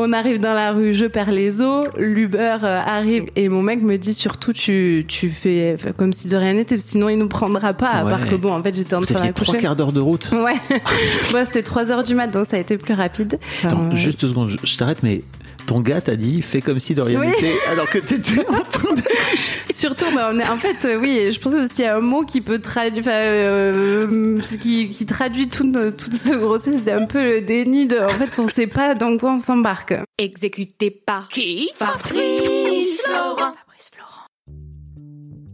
On arrive dans la rue, je perds les os, l'Uber euh, arrive et mon mec me dit surtout tu, tu fais comme si de rien n'était, sinon il nous prendra pas. À part que bon, en fait j'étais en train fait trois quarts d'heure de route. Ouais, Moi, c'était 3 heures du mat, donc ça a été plus rapide. Attends, Enfin, juste deux secondes, je, je t'arrête, mais ton gars t'a dit fais comme si de rien Oui. n'était, alors que t'étais en train de. Surtout, bah, on est, en fait, euh, oui, je pense aussi à un mot qui peut traduire, enfin, euh, qui, qui traduit tout, toute cette grossesse. C'était un peu le déni de, en fait, on sait pas dans quoi on s'embarque. Exécuté par qui? Fabrice Florent.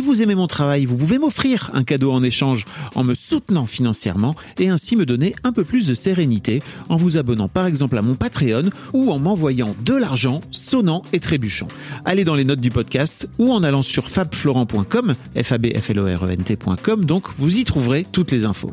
Vous aimez mon travail, vous pouvez m'offrir un cadeau en échange en me soutenant financièrement et ainsi me donner un peu plus de sérénité en vous abonnant par exemple à mon Patreon ou en m'envoyant de l'argent sonnant et trébuchant. Allez dans les notes du podcast ou en allant sur fabflorent.com, f e donc vous y trouverez toutes les infos.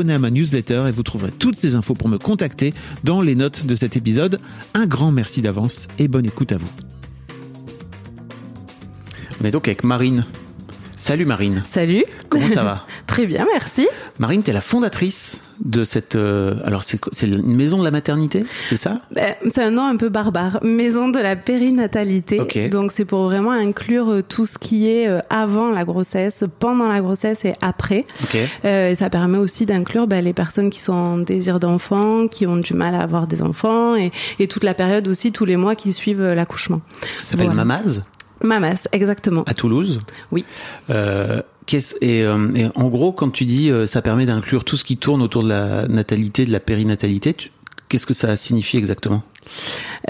À ma newsletter et vous trouverez toutes ces infos pour me contacter dans les notes de cet épisode. Un grand merci d'avance et bonne écoute à vous. On est donc avec Marine. Salut Marine, Salut. comment ça va Très bien, merci. Marine, tu es la fondatrice de cette... euh, alors c'est une maison de la maternité, c'est ça? Ben, C'est un nom un peu barbare. Maison de la périnatalité. Donc c'est pour vraiment inclure euh, tout ce qui est euh, avant la grossesse, pendant la grossesse et après. Euh, et ça permet aussi d'inclure ben, les personnes qui sont en désir d'enfant, qui ont du mal à avoir des enfants et, et toute la période aussi, tous les mois qui suivent l'accouchement. Ça s'appelle Voilà. Mamaz? Mamas, exactement. à Toulouse. Oui. Euh, et, euh, et en gros, quand tu dis euh, ça permet d'inclure tout ce qui tourne autour de la natalité, de la périnatalité, qu'est-ce que ça signifie exactement?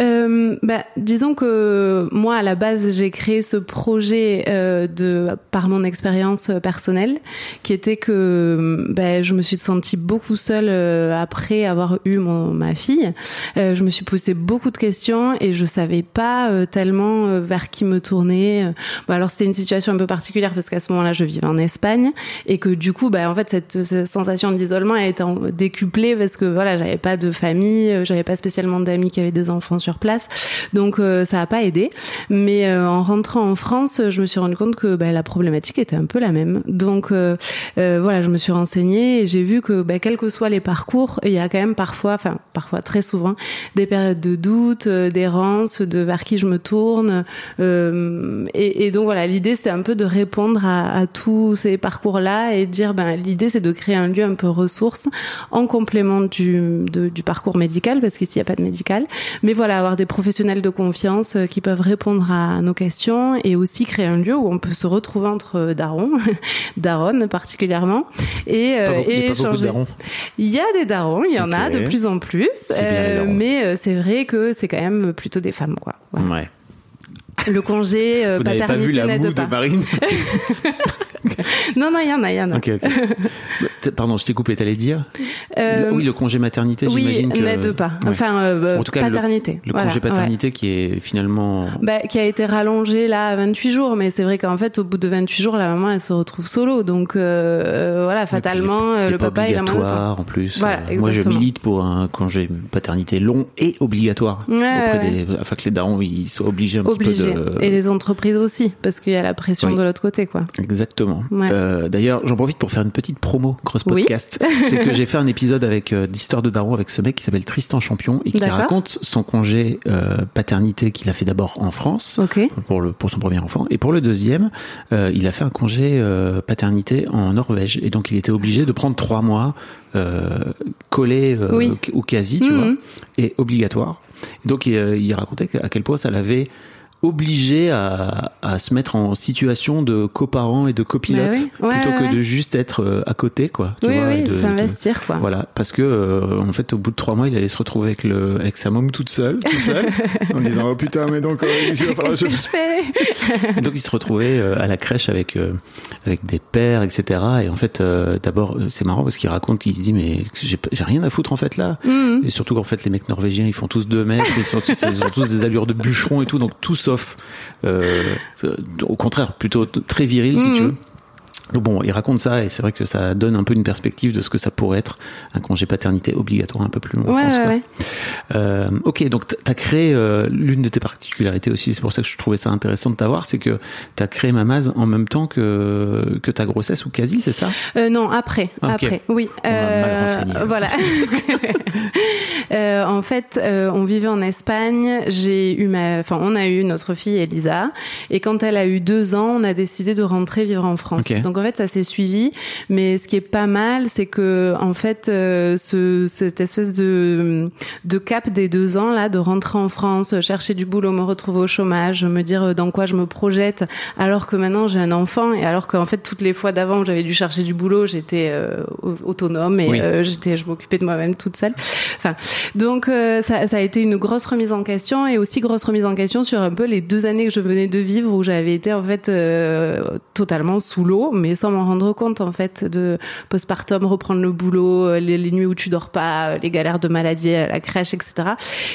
Euh, bah, disons que moi, à la base, j'ai créé ce projet euh, de par mon expérience euh, personnelle, qui était que bah, je me suis sentie beaucoup seule euh, après avoir eu mon, ma fille. Je me suis posé beaucoup de questions et je savais pas tellement vers qui me tourner. Bon, alors c'était une situation un peu particulière parce qu'à ce moment-là, je vivais en Espagne et que du coup, bah, en fait, cette, sensation d'isolement a été décuplée parce que voilà, j'avais pas de famille, j'avais pas spécialement d'amis qui avaient des enfants sur place, donc euh, ça a pas aidé. Mais euh, en rentrant en France, je me suis rendu compte que bah, la problématique était un peu la même. Donc euh, voilà, je me suis renseignée et j'ai vu que bah, quels que soient les parcours, il y a quand même parfois, enfin parfois très souvent, des périodes de doute, d'errance, de vers qui je me tourne. Euh, et, et donc voilà, l'idée c'est un peu de répondre à, à tous ces parcours-là et de dire ben l'idée c'est de créer un lieu un peu ressource en complément du, de- du parcours médical parce qu'ici il n'y a pas de médical. Mais voilà, avoir des professionnels de confiance euh, qui peuvent répondre à nos questions et aussi créer un lieu où on peut se retrouver entre darons, daronnes particulièrement, et, euh, Pas beaucoup- et pas beaucoup échanger. darons. Il y a des darons, il y en a de plus en plus, darons. mais euh, c'est vrai que c'est quand même plutôt des femmes, quoi. Voilà. Ouais. Le congé euh, Vous n'avez pas paternité vu la moue de Marine non, non, il y en a, il y en a. Ok, ok. Bah, Pardon, je t'ai coupé, t'allais dire? Euh, Oui, le congé maternité, oui, j'imagine que... n'aide pas. Ouais. Enfin, euh, En tout cas, paternité. Le Voilà, congé ouais. paternité qui est finalement... Bah, qui a été rallongé là à 28 jours, mais c'est vrai qu'en fait, au bout de 28 jours, la maman, elle se retrouve solo. Donc, euh, euh, voilà, fatalement, le papa, il a moins de temps. en plus. Voilà, moi, je milite pour un congé paternité long et obligatoire Ouais, auprès des, afin que les darons ils soient obligés un Obligé. petit peu de. Et les entreprises aussi, parce qu'il y a la pression Oui. de l'autre côté, quoi. Exactement. Ouais. Euh, D'ailleurs, j'en profite pour faire une petite promo Cross Oui. Podcast. C'est que j'ai fait un épisode avec euh, d'histoire de daron avec ce mec qui s'appelle Tristan Champion et qui raconte son congé euh, paternité qu'il a fait d'abord en France. Pour le pour son premier enfant et pour le deuxième euh, il a fait un congé paternité en Norvège et donc il était obligé de prendre trois mois collé Oui. ou quasi tu Mhm. vois et obligatoire Et donc il, il racontait à quel point ça l'avait obligé à, à se mettre en situation de coparent et de copilote Bah oui. Ouais, plutôt ouais, que de juste être euh, à côté quoi tu oui, vois, oui, de- de- s'investir, quoi. voilà, parce que euh, en fait, au bout de trois mois, il allait se retrouver avec le avec sa môme toute seule, tout seul, en disant oh putain, mais donc euh, il va falloir je fais donc il se retrouvait euh, à la crèche avec euh, avec des pères, etc. Et en fait, d'abord, c'est marrant parce qu'il raconte, il se dit mais j'ai rien à foutre en fait là. Mhm. Et surtout qu'en fait, les mecs norvégiens, ils font tous deux mètres, ils, sont tous, ils ont tous des allures de bûcherons et tout, donc tout sauf, euh, au contraire, plutôt très viril si tu veux. Donc bon, il raconte ça et c'est vrai que ça donne un peu une perspective de ce que ça pourrait être un congé paternité obligatoire un peu plus long en Ouais, France. ouais. Euh, ok, donc tu as créé euh, l'une de tes particularités aussi, c'est pour ça que je trouvais ça intéressant de t'avoir, c'est que tu as créé Mamaz en même temps que, que ta grossesse ou quasi, c'est ça? Euh, non, après, Ah, après, oui. On mal renseigné. Voilà. En fait, on vivait en Espagne. J'ai eu ma, enfin, on a eu notre fille Elisa, et quand elle a eu deux ans, on a décidé de rentrer vivre en France. Donc fait, ça s'est suivi. Mais ce qui est pas mal, c'est que en fait, euh, ce, cette espèce de de cap des deux ans là, de rentrer en France, chercher du boulot, me retrouver au chômage, me dire dans quoi je me projette, alors que maintenant j'ai un enfant et alors qu'en fait toutes les fois d'avant où j'avais dû chercher du boulot, j'étais euh, au- autonome et Oui. euh, j'étais, je m'occupais de moi-même toute seule. Enfin, donc euh, ça, ça a été une grosse remise en question et aussi grosse remise en question sur un peu les deux années que je venais de vivre où j'avais été en fait euh, totalement sous l'eau, mais sans m'en rendre compte en fait de postpartum, reprendre le boulot, euh, les, les nuits où tu dors pas, euh, les galères de maladie à la crèche, etc.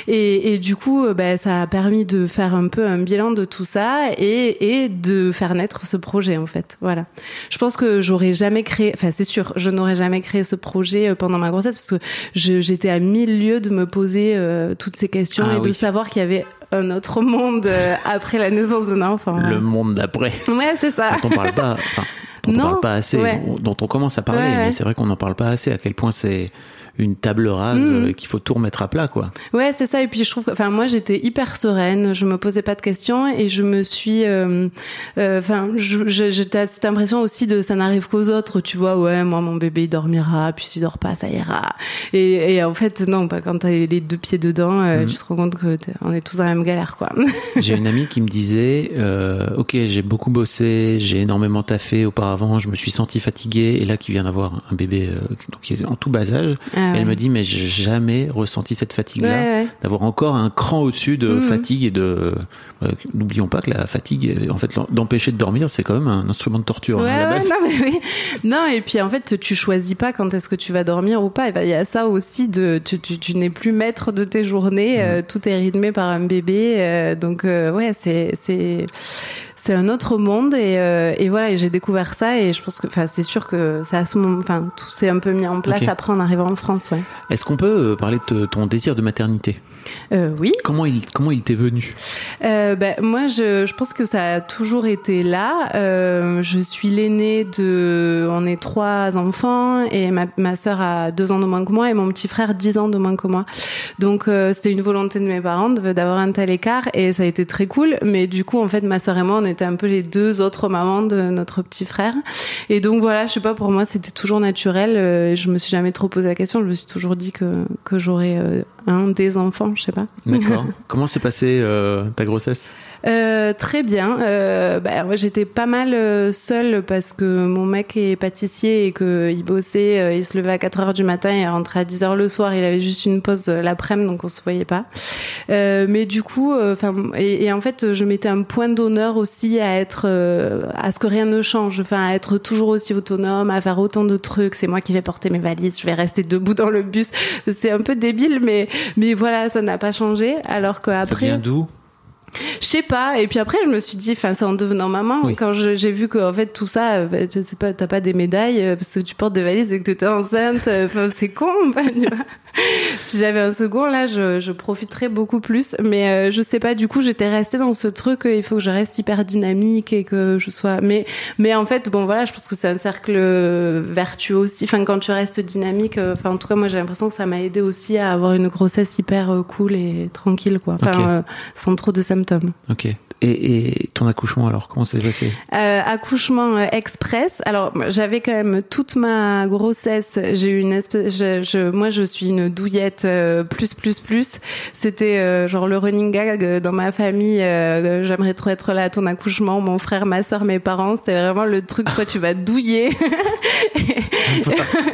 Et, et du coup, euh, ben, ça a permis de faire un peu un bilan de tout ça et, et de faire naître ce projet en fait. Voilà. Je pense que j'aurais jamais créé, enfin c'est sûr, je n'aurais jamais créé ce projet euh, pendant ma grossesse parce que j'étais à mille lieues de me poser euh, toutes ces questions Ah et de savoir qu'il y avait un autre monde euh, après la naissance d'un enfant. Le monde d'après. Ouais, c'est ça. dont on parle pas, enfin, dont on Non, parle pas assez, ouais. dont on commence à parler, Ouais, ouais. mais c'est vrai qu'on n'en parle pas assez. À quel point c'est une table rase Mhm. euh, qu'il faut tout remettre à plat, quoi. Ouais, c'est ça. Et puis je trouve, enfin moi j'étais hyper sereine, je me posais pas de questions et je me suis, euh, euh, enfin, j'étais cette impression aussi de ça n'arrive qu'aux autres, tu vois. Ouais, moi mon bébé il dormira, puis s'il dort pas, ça ira. Et, et en fait non, pas quand t'as les deux pieds dedans, Mhm. tu te rends compte que on est tous dans la même galère, quoi. J'ai une amie qui me disait, euh, ok, j'ai beaucoup bossé, j'ai énormément taffé auparavant, je me suis senti fatigué, et là qui vient d'avoir un bébé euh, donc qui est en tout bas âge, Ah elle ouais. me dit, mais j'ai jamais ressenti cette fatigue-là, Ouais, ouais. d'avoir encore un cran au-dessus de Mhm. fatigue et de. euh, N'oublions pas que la fatigue, en fait, d'empêcher de dormir, c'est quand même un instrument de torture hein, à la base. non, mais oui. Non, et puis en fait, tu choisis pas quand est-ce que tu vas dormir ou pas. Ben, il y a ça aussi de, tu, tu, tu n'es plus maître de tes journées. Mm. euh, tout est rythmé par un bébé. euh, donc, ouais, c'est, c'est, un autre monde. Et, euh, et voilà, j'ai découvert ça. Et je pense que, enfin, c'est sûr que ça a ce moment, enfin, tout s'est un peu mis en place après en arrivant en France, ouais. Est-ce qu'on peut euh, parler de ton désir de maternité? Euh, oui. Comment il comment il t'est venu? Euh, ben, moi, je, je pense que ça a toujours été là. Je suis l'aînée de... On est trois enfants et ma, ma sœur a deux ans de moins que moi et mon petit frère dix ans de moins que moi. Donc, c'était une volonté de mes parents de- d'avoir un tel écart et ça a été très cool. Mais du coup, en fait, ma sœur et moi, on était un peu les deux autres mamans de notre petit frère. Et donc, voilà, je sais pas, pour moi, c'était toujours naturel. Euh, je me suis jamais trop posé la question. Je me suis toujours dit que, que j'aurais euh, un des enfants, je sais pas. D'accord. Comment s'est passée euh, ta grossesse? Euh, très bien. Euh, bah, moi, j'étais pas mal euh, seule parce que mon mec est pâtissier et que il bossait. euh, il se levait à 4 heures du matin et rentrait à 10 heures le soir. Il avait juste une pause l'après-midi, donc on se voyait pas. Euh, mais du coup, enfin, et, et en fait, je mettais un point d'honneur aussi à être, à ce que rien ne change, enfin, à être toujours aussi autonome, à faire autant de trucs. C'est moi qui vais porter mes valises, je vais rester debout dans le bus. C'est un peu débile, mais mais voilà, ça n'a pas changé. Alors Ça qu'après, vient d'où? Je sais pas. Et puis après, je me suis dit, enfin, c'est en devenant maman, Oui. quand j'ai vu que en fait tout ça, euh, bah, je sais pas, t'as pas des médailles euh, parce que tu portes des valises et que t'étais enceinte. euh, Enfin, c'est con. enfin, tu vois. si j'avais un second, là, je, je profiterais beaucoup plus. Mais euh, je sais pas. Du coup, j'étais restée dans ce truc. euh, il faut que je reste hyper dynamique et que je sois. Mais mais en fait, bon voilà, je pense que c'est un cercle vertueux aussi. Enfin, quand tu restes dynamique. euh, en tout cas, moi, j'ai l'impression que ça m'a aidé aussi à avoir une grossesse hyper cool et tranquille, quoi. Enfin, sans trop de Ok. Et, et ton accouchement alors, comment ça s'est passé Euh, accouchement euh, express. Alors j'avais quand même toute ma grossesse. J'ai eu une espèce. Je, je- moi, je suis une douillette euh, plus plus plus. C'était euh, genre le running gag euh, dans ma famille. euh, J'aimerais trop être là à ton accouchement. Mon frère, ma soeur, mes parents. C'est vraiment le truc. Toi, tu vas douiller.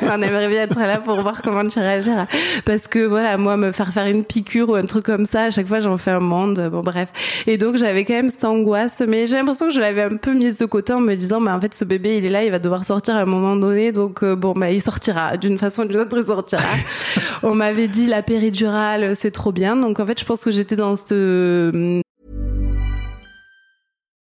On aimerait bien être là pour voir comment tu réagiras. Parce que voilà, moi, me faire faire une piqûre ou un truc comme ça, à chaque fois, j'en fais un monde. Bon, bref. Et donc, j'avais même cette angoisse. Mais j'ai l'impression que je l'avais un peu mise de côté en me disant, bah, en fait, ce bébé, il est là, il va devoir sortir à un moment donné. Donc, euh, bon, bah, il sortira. D'une façon ou d'une autre, il sortira. On m'avait dit, la péridurale, c'est trop bien. Donc, en fait, je pense que j'étais dans cette, euh,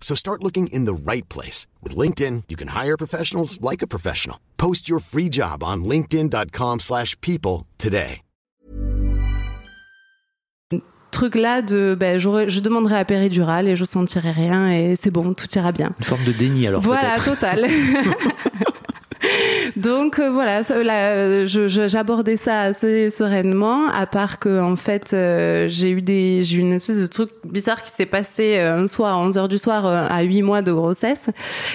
So start looking in the right place. With LinkedIn, you can hire professionals like a professional. Post your free job on linkedin.com/people slash people today. truc là de, ben, je demanderai la péridurale et je sentirai rien et c'est bon, tout ira bien. Une forme de déni alors Voilà, total. Donc euh, voilà, là, euh, je- je- j'abordais ça assez sereinement, à part que en fait euh, j'ai eu des, j'ai eu une espèce de truc bizarre qui s'est passé euh, un soir à 11 heures du soir euh, à 8 mois de grossesse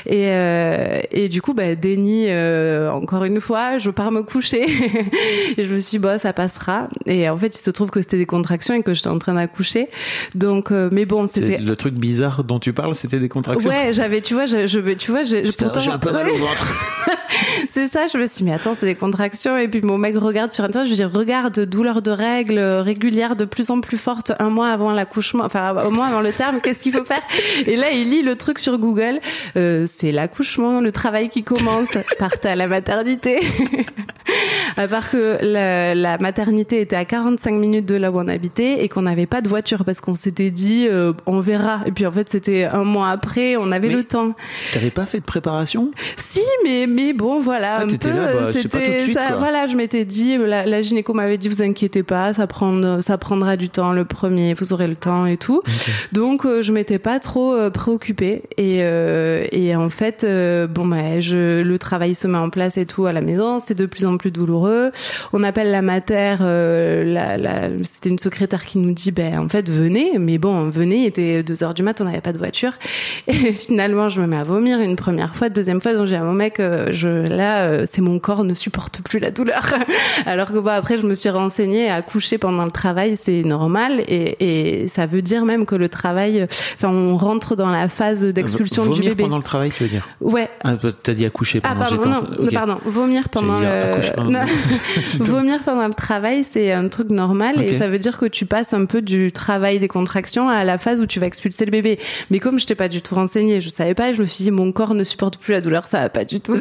et euh, et du coup bah déni euh, encore une fois, je pars me coucher et je me suis dit, bon ça passera et en fait il se trouve que c'était des contractions et que j'étais en train d'accoucher donc euh, mais bon c'était le truc bizarre dont tu parles, c'était des contractions? Ouais, j'avais, tu vois, je, je tu vois, Putain, j'ai un peu mal au ventre. c'est ça, je me suis dit, mais attends, c'est des contractions. Et puis mon mec regarde sur Internet, je lui dis, regarde, douleur de règles régulières de plus en plus forte un mois avant l'accouchement, enfin, au moins avant le terme, qu'est-ce qu'il faut faire? Et là, il lit le truc sur Google, euh, c'est l'accouchement, le travail qui commence, partez à la maternité. à part que la, la maternité était à 45 minutes de là où on habitait et qu'on n'avait pas de voiture parce qu'on s'était dit, euh, on verra. Et puis en fait, c'était un mois après, on avait Mais- le temps. T'avais pas fait de préparation? Si, mais mais bon, voilà. Ah, un peu, là, bah, c'est pas tout de c'était suite, ça. quoi. Voilà, je m'étais dit, la, la gynéco m'avait dit, vous inquiétez pas, ça prend, ça prendra du temps le premier, vous aurez le temps et tout. Donc euh, je m'étais pas trop euh, préoccupée et euh, et en fait, euh, bon bah, je, le travail se met en place et tout à la maison, c'est de plus en plus douloureux. On appelle la mater, euh, la, la, c'était une secrétaire qui nous dit, ben en fait venez, mais bon venez, il était deux heures du mat, on n'avait pas de voiture et finalement je me mets à vomir une première fois, deuxième fois donc j'ai à mon mec, euh, je là euh, c'est mon corps ne supporte plus la douleur. Alors que bon après je me suis renseignée, accoucher pendant le travail c'est normal et, et ça veut dire même que le travail, enfin on rentre dans la phase d'expulsion du Vomir bébé. pendant le travail, tu veux dire Ouais. Ah, t'as dit accoucher Ah pendant pardon, j'étais en non, train- ok. pardon, vomir pendant J'allais dire le... accoucher pendant- tout. vomir pendant le travail, c'est un truc normal et ça veut dire que tu passes un peu du travail des contractions à la phase où tu vas expulser le bébé. Mais comme je t'ai pas du tout renseigné, je savais pas, je me suis dit mon corps ne supporte plus la douleur, ça va pas du tout.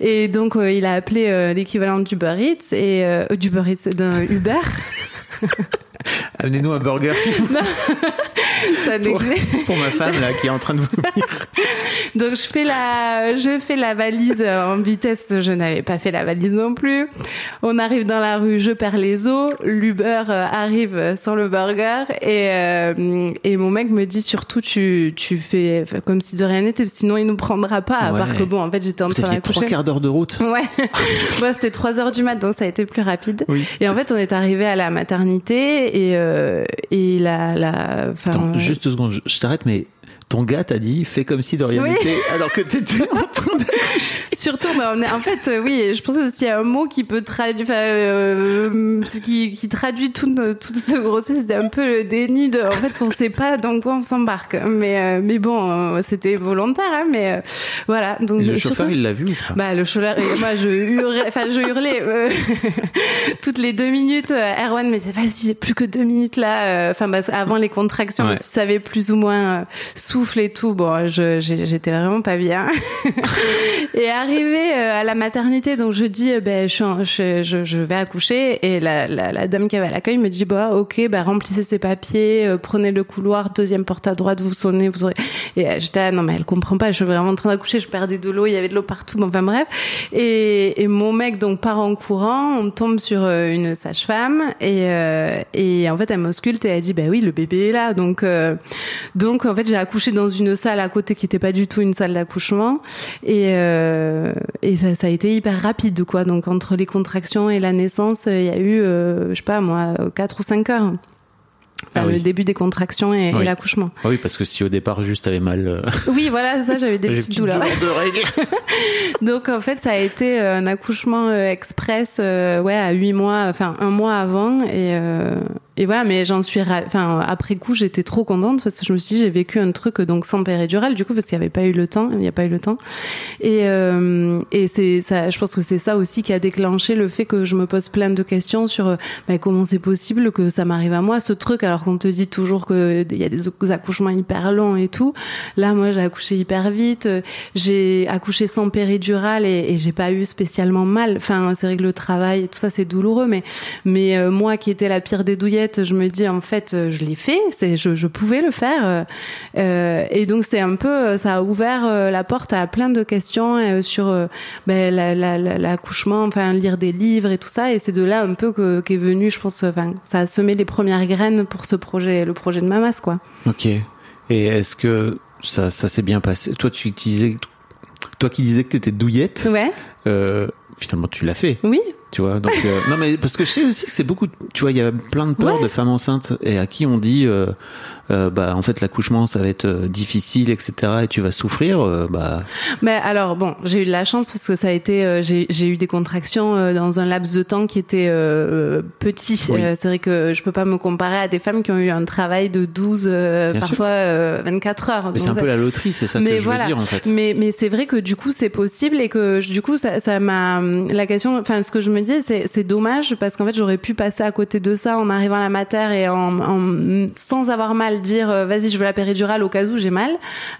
Et donc euh, il a appelé euh, l'équivalent du Eats et euh, du Uber Eats d'un Uber. Amenez-nous un burger, s'il vous plaît. Ça pour, pour ma femme là qui est en train de vomir. Donc je fais la, je fais la valise en vitesse. Je n'avais pas fait la valise non plus. On arrive dans la rue, je perds les os. L'Uber euh, arrive sans le burger et euh, et mon mec me dit surtout tu tu fais comme si de rien n'était, sinon il nous prendra pas. À Ouais. part que bon, en fait j'étais en train aviez trois quarts d'heure de route. Ouais. Moi, c'était 3 heures du mat, donc ça a été plus rapide. Oui. Et en fait, on est arrivé à la maternité et euh, et la la. Attends, juste deux secondes, je t'arrête, mais ton gars t'a dit fais comme si de rien Oui. n'était, alors que t'étais en train de. Surtout, bah, on est, en fait, euh, oui, je pense aussi à un mot qui peut traduire, enfin, euh, qui, qui traduit tout, no- toute cette grossesse. C'était un peu le déni de, en fait, on sait pas dans quoi on s'embarque. Mais, euh, mais bon, euh, c'était volontaire, hein, mais voilà. Donc, Et le surtout- chauffeur, il l'a vu ou pas? Bah le chauffeur moi je hurlais, enfin je hurlais euh, toutes les deux minutes. Erwan mais c'est vas-y c'est plus que deux minutes là. euh, Enfin bah, avant les contractions, Ouais. si ça avait plus ou moins euh, et tout. Bon j'étais vraiment pas bien. et arrivé euh, à la maternité donc je dis euh, ben je, vais accoucher et la, dame qui avait à l'accueil me dit bah ok bah remplissez ces papiers, euh, prenez le couloir deuxième porte à droite, vous sonnez, vous aurez. Et j'étais ah, non mais elle comprend pas, je suis vraiment en train d'accoucher, je perdais de l'eau, il y avait de l'eau partout, bon, enfin bref. Et, mon mec donc part en courant, on tombe sur une sage-femme et et en fait elle m'ausculte et elle dit bah oui le bébé est là donc donc en fait j'ai accouché dans une salle à côté qui était pas du tout une salle d'accouchement et euh, et ça, ça a été hyper rapide quoi donc entre les contractions et la naissance il y a eu euh, je sais pas moi quatre ou cinq heures. Enfin, Ah oui. le début des contractions et, l'accouchement. Ah oui, parce que si au départ juste t'avais mal, euh, Oui, voilà, ça, j'avais des petites petite douleurs. de. Donc en fait, ça a été euh, un accouchement express, euh, ouais, à huit mois, enfin un mois avant, et euh, et voilà. Mais j'en suis, enfin après coup, j'étais trop contente parce que je me suis dit j'ai vécu un truc donc sans péridurale du coup parce qu'il n'y avait pas eu le temps, il n'y a pas eu le temps. Et euh, et c'est ça, je pense que c'est ça aussi qui a déclenché le fait que je me pose plein de questions sur euh, bah, comment c'est possible que ça m'arrive à moi ce truc alors qu'on te dit toujours que il y a des accouchements hyper longs et tout. Là, moi, j'ai accouché hyper vite. J'ai accouché sans péridurale et, et j'ai pas eu spécialement mal. Enfin, c'est vrai que le travail tout ça, c'est douloureux, mais mais euh, moi, qui étais la pire des douillettes, je me dis en fait, euh, je l'ai fait. C'est je, je pouvais le faire. euh, euh, et donc c'est un peu, ça a ouvert la porte à plein de questions sur ben, la- la- la- l'accouchement, enfin lire des livres et tout ça. Et c'est de là un peu que qu'est venu, je pense, enfin, ça a semé les premières graines pour ce projet, le projet de Mamas, quoi. Ok. Et est-ce que ça, ça s'est bien passé? Toi, tu disais, toi qui disais que t'étais douillette, Ouais. euh, finalement tu l'as fait. Oui. Tu vois, donc euh, non mais parce que je sais aussi que c'est beaucoup. de- Tu vois, il y a plein de peurs Ouais. de femmes enceintes et à qui on dit, euh, euh, bah en fait l'accouchement ça va être euh, difficile, etc. Et tu vas souffrir. euh, bah Mais alors bon, j'ai eu de la chance parce que ça a été, euh, j'ai j'ai eu des contractions euh, dans un laps de temps qui était euh, petit. Oui. Euh, c'est vrai que je peux pas me comparer à des femmes qui ont eu un travail de 12, euh, Bien parfois euh, 24 heures. mais c'est un ça- peu la loterie, c'est ça Mais que je voilà. veux dire en fait. Mais, mais c'est vrai que du coup c'est possible et que du coup ça ça m'a la question enfin ce que je me dis c'est c'est dommage parce qu'en fait j'aurais pu passer à côté de ça en arrivant à la mater et en, en sans avoir mal dire euh, vas-y je veux la péridurale au cas où j'ai mal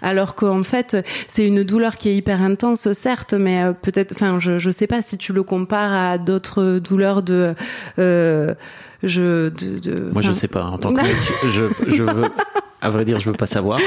alors qu'en fait c'est une douleur qui est hyper intense certes mais euh, peut-être enfin je je sais pas si tu le compares à d'autres douleurs de euh, je de, de Moi je sais pas. En tant que mec, je je veux. À vrai dire, je veux pas savoir.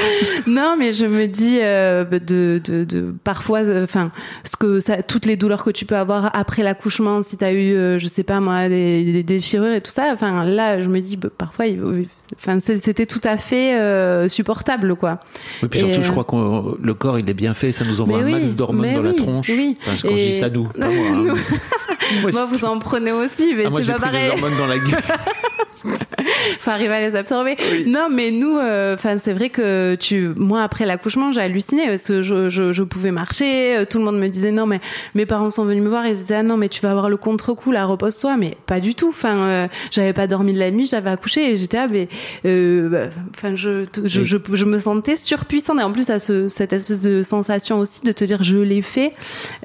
Non, mais je me dis euh, de, de, de parfois, enfin, ce que ça, toutes les douleurs que tu peux avoir après l'accouchement, si t'as eu, euh, je sais pas moi, des, des déchirures et tout ça. Enfin, là, je me dis, bah, parfois, il, enfin, c'était tout à fait euh, supportable, quoi. Oui, puis Et, surtout, je euh, crois que le corps il est bien fait, ça nous envoie Mais un oui, max d'hormones dans la tronche. oui. Enfin, quand je Et- dis ça, nous, pas moi. hein. Moi, Moi, j'ai- vous en prenez aussi, mais Ah, moi c'est j'ai pas pris pareil. des hormones dans la gueule. faut arriver à les absorber. Non, mais nous, euh, enfin, c'est vrai que tu, moi, après l'accouchement, j'ai halluciné parce que je, je, je pouvais marcher. euh, Tout le monde me disait non, mais mes parents sont venus me voir. Ils disaient ah non, mais tu vas avoir le contre-coup là, repose-toi. Mais pas du tout. Enfin, euh, j'avais pas dormi de la nuit, j'avais accouché et j'étais ah mais, euh, bah, enfin, je, je, je, je me sentais surpuissante et en plus à ce, cette espèce de sensation aussi de te dire je l'ai fait.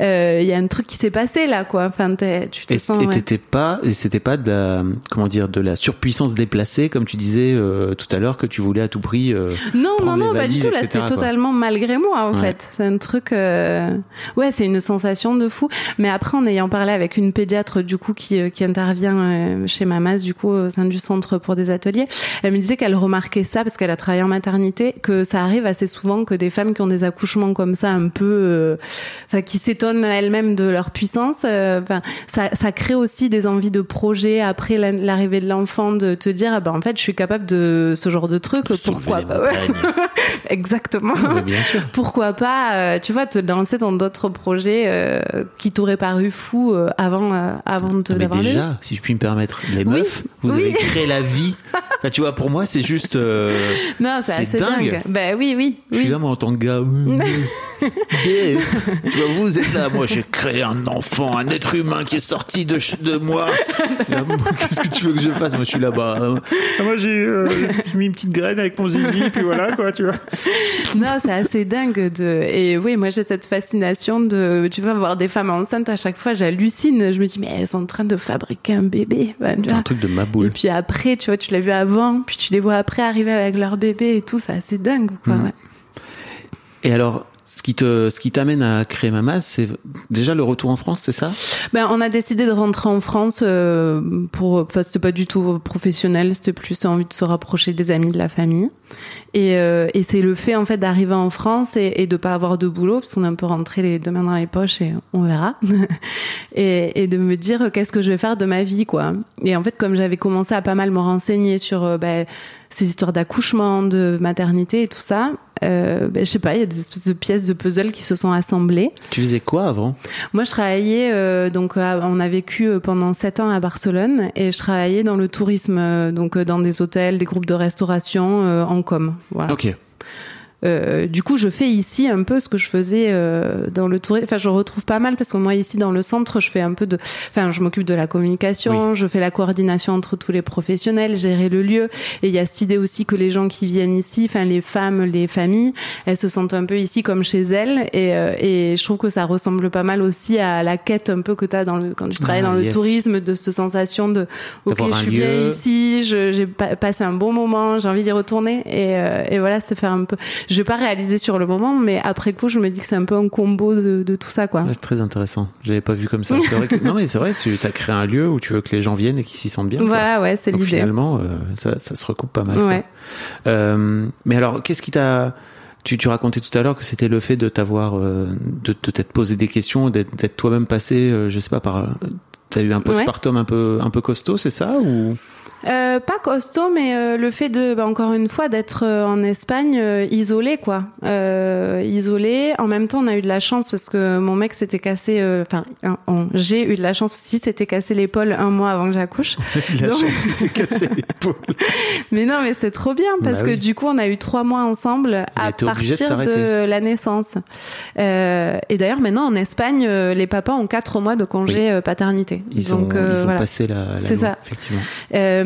Euh, Il y a un truc qui s'est passé là, quoi. Enfin, tu te Et sens. et ouais. t'étais pas, c'était pas de la, comment dire, de la surpuissance déplacée. comme tu disais euh, tout à l'heure, que tu voulais à tout prix. euh, Non, non, non, pas du tout. Là, c'était totalement malgré moi, en Ouais. fait. C'est un truc. euh, Ouais, c'est une sensation de fou. Mais après, en ayant parlé avec une pédiatre, du coup, qui, qui intervient chez Mamas, du coup, au sein du centre pour des ateliers, elle me disait qu'elle remarquait ça parce qu'elle a travaillé en maternité, que ça arrive assez souvent que des femmes qui ont des accouchements comme ça, un peu, euh, enfin, qui s'étonnent elles-mêmes de leur puissance, euh, enfin, ça, ça crée aussi des envies de projet après la- l'arrivée de l'enfant, de te dire, ah ben, en fait, je suis capable de ce genre de truc. Pourquoi pas. Exactement. Mais bien sûr. Pourquoi pas, euh, tu vois, te lancer dans d'autres projets euh, qui t'auraient paru fous avant, avant de Non, mais déjà, si je puis me permettre, les Oui, meufs, vous oui. avez créé la vie. Enfin, tu vois, pour moi, c'est juste. euh, Non, c'est dingue. dingue. Ben oui, oui. Je suis oui. là, moi, en tant que gars. tu vois, vous, êtes là. Moi, j'ai créé un enfant, un être humain qui est sorti de, de moi. Qu'est-ce que tu veux que je fasse? Moi, je suis là-bas. Euh, Moi, j'ai euh, j'ai mis une petite graine avec mon zizi, puis voilà, quoi, tu vois. Non, c'est assez dingue de. Et oui, moi j'ai cette fascination de. Tu vas voir des femmes enceintes à chaque fois, j'hallucine. Je me dis mais elles sont en train de fabriquer un bébé. Ben, C'est vois. un truc de ma Et boule. puis après, tu vois, tu l'as vu avant, puis tu les vois après arriver avec leur bébé et tout, c'est assez dingue, quoi. Ouais. Et alors, ce qui te, ce qui t'amène à créer Mamas, c'est déjà le retour en France, c'est ça? Ben, on a décidé de rentrer en France euh, pour. Enfin, c'était pas du tout professionnel, c'était plus envie de se rapprocher des amis, de la famille. Et, euh, et c'est le fait en fait d'arriver en France et, et de pas avoir de boulot, parce qu'on est un peu rentré les deux mains dans les poches et on verra. et, et de me dire qu'est-ce que je vais faire de ma vie, quoi. Et en fait, comme j'avais commencé à pas mal me renseigner sur euh, ben, ces histoires d'accouchement, de maternité et tout ça, euh, ben, je sais pas, il y a des espèces de pièces de puzzle qui se sont assemblées. Tu faisais quoi avant Moi, je travaillais, euh, donc, à- on a vécu euh, pendant sept ans à Barcelone et je travaillais dans le tourisme, euh, donc dans des hôtels, des groupes de restauration en com. Voilà. Ok. Euh, du coup, je fais ici un peu ce que je faisais euh, dans le tourisme. Enfin, je retrouve pas mal parce que moi, ici, dans le centre, je fais un peu de. Enfin, je m'occupe de la communication, je fais la coordination entre tous les professionnels, gérer le lieu. Et il y a cette idée aussi que les gens qui viennent ici, enfin, les femmes, les familles, elles se sentent un peu ici comme chez elles. Et, euh, et je trouve que ça ressemble pas mal aussi à la quête un peu que tu as dans le, quand tu travailles Ah, dans le tourisme, de cette sensation de OK, je suis bien ici, j'ai pa- passé un bon moment, j'ai envie d'y retourner. Et, euh, et voilà, c'était faire un peu. Je vais pas réaliser sur le moment, mais après coup, je me dis que c'est un peu un combo de, de tout ça, quoi. Ouais, c'est très intéressant. J'avais pas vu comme ça. C'est vrai que non mais c'est vrai. Tu as créé un lieu où tu veux que les gens viennent et qu'ils s'y sentent bien. quoi. Voilà, ouais, c'est l'idée. finalement, euh, ça, ça se recoupe pas mal. Ouais. Euh, mais alors, qu'est-ce qui t'a tu, tu racontais tout à l'heure que c'était le fait de t'avoir, euh, de, de t'être posé des questions, d'être, toi-même passé, je sais pas par. T'as eu un postpartum un peu un peu costaud, c'est ça ou? Euh, pas costaud, mais euh, le fait de, bah, encore une fois, d'être euh, en Espagne euh, isolé, quoi. Euh, isolé. En même temps, on a eu de la chance parce que mon mec s'était cassé. euh, Enfin, j'ai eu de la chance aussi, s'était cassé l'épaule un mois avant que j'accouche. La Non. chance, il s'est cassé l'épaule. Mais non, mais c'est trop bien parce Bah que oui. du coup, on a eu trois mois ensemble à de partir de, la naissance. Euh, et d'ailleurs, maintenant en Espagne, euh, les papas ont quatre mois de congé euh, paternité. Ils Donc ont, ils ont passé la, la C'est ça. effectivement.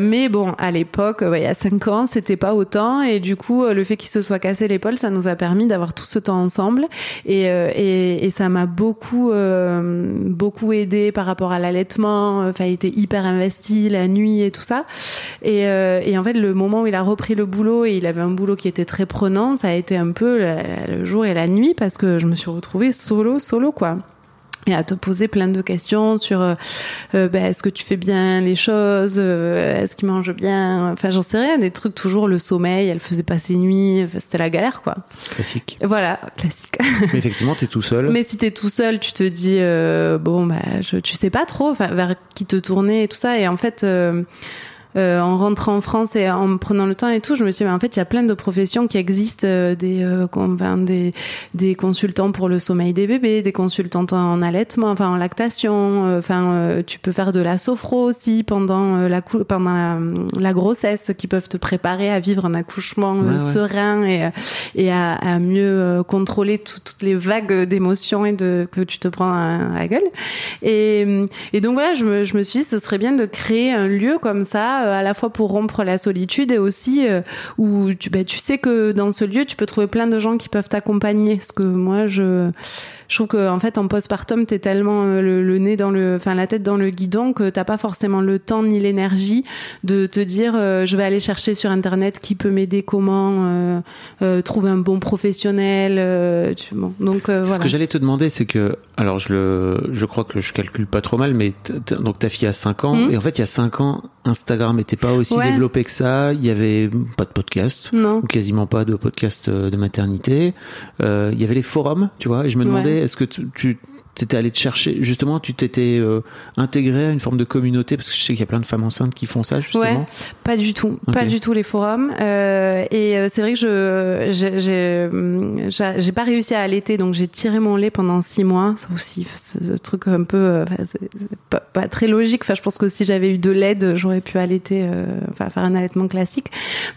Mais bon, à l'époque, ouais, il y a cinq ans, c'était pas autant, et du coup, euh, le fait qu'il se soit cassé l'épaule, ça nous a permis d'avoir tout ce temps ensemble, et, euh, et, et ça m'a beaucoup, euh, beaucoup aidé par rapport à l'allaitement. Enfin, il était hyper investi la nuit et tout ça, et, euh, et en fait, le moment où il a repris le boulot et il avait un boulot qui était très prenant, ça a été un peu le, le jour et la nuit parce que je me suis retrouvée solo, solo quoi et à te poser plein de questions sur euh, euh, ben, est-ce que tu fais bien les choses euh, est-ce qu'il mange bien enfin j'en sais rien des trucs toujours le sommeil elle faisait pas ses nuits c'était la galère quoi Classique. Voilà classique Mais effectivement, t'es tout seul. mais si t'es tout seul tu te dis euh, bon bah je, tu sais pas trop vers qui te tourner et tout ça et en fait euh, en rentrant en France et en me prenant le temps et tout, je me suis dit, mais en fait, il y a plein de professions qui existent, euh, des, euh, enfin, des, des consultants pour le sommeil des bébés, des consultantes en allaitement, enfin en lactation, euh, enfin euh, tu peux faire de la sophro aussi pendant euh, la cou- pendant la, la grossesse, qui peuvent te préparer à vivre un accouchement ouais. serein et et à, à mieux contrôler tout- toutes les vagues d'émotions et de que tu te prends à, à la gueule. Et, et donc voilà, je me, je me suis dit, ce serait bien de créer un lieu comme ça, à la fois pour rompre la solitude et aussi euh, où tu, bah, tu sais que dans ce lieu, tu peux trouver plein de gens qui peuvent t'accompagner. Parce que moi, je Je trouve que en fait en postpartum t'es tellement euh, le, le nez dans le, enfin la tête dans le guidon que t'as pas forcément le temps ni l'énergie de te dire euh, je vais aller chercher sur internet qui peut m'aider, comment euh, euh, trouver un bon professionnel. euh, tu, bon, donc euh, Ce que j'allais te demander, c'est que, alors je le, je crois que je calcule pas trop mal, mais donc ta fille a 5 ans, Mhm. et en fait il y a 5 ans, Instagram n'était pas aussi Ouais. développé que ça, il y avait pas de podcast. Non. ou quasiment pas de podcast euh, de maternité. Euh, Il y avait les forums, tu vois, et je me demandais, Ouais. est-ce que tu, tu t'étais allé te chercher, justement, tu t'étais euh, intégré à une forme de communauté, parce que je sais qu'il y a plein de femmes enceintes qui font ça, justement. Ouais. Pas du tout, pas du tout les forums. Euh, et euh, c'est vrai que je j'ai- j'ai hum, j'ai pas réussi à allaiter, donc j'ai tiré mon lait pendant six mois. Ça aussi, un truc un peu, euh, pas, pas très logique. Enfin, je pense que si j'avais eu de l'aide, j'aurais pu allaiter, enfin faire un allaitement classique.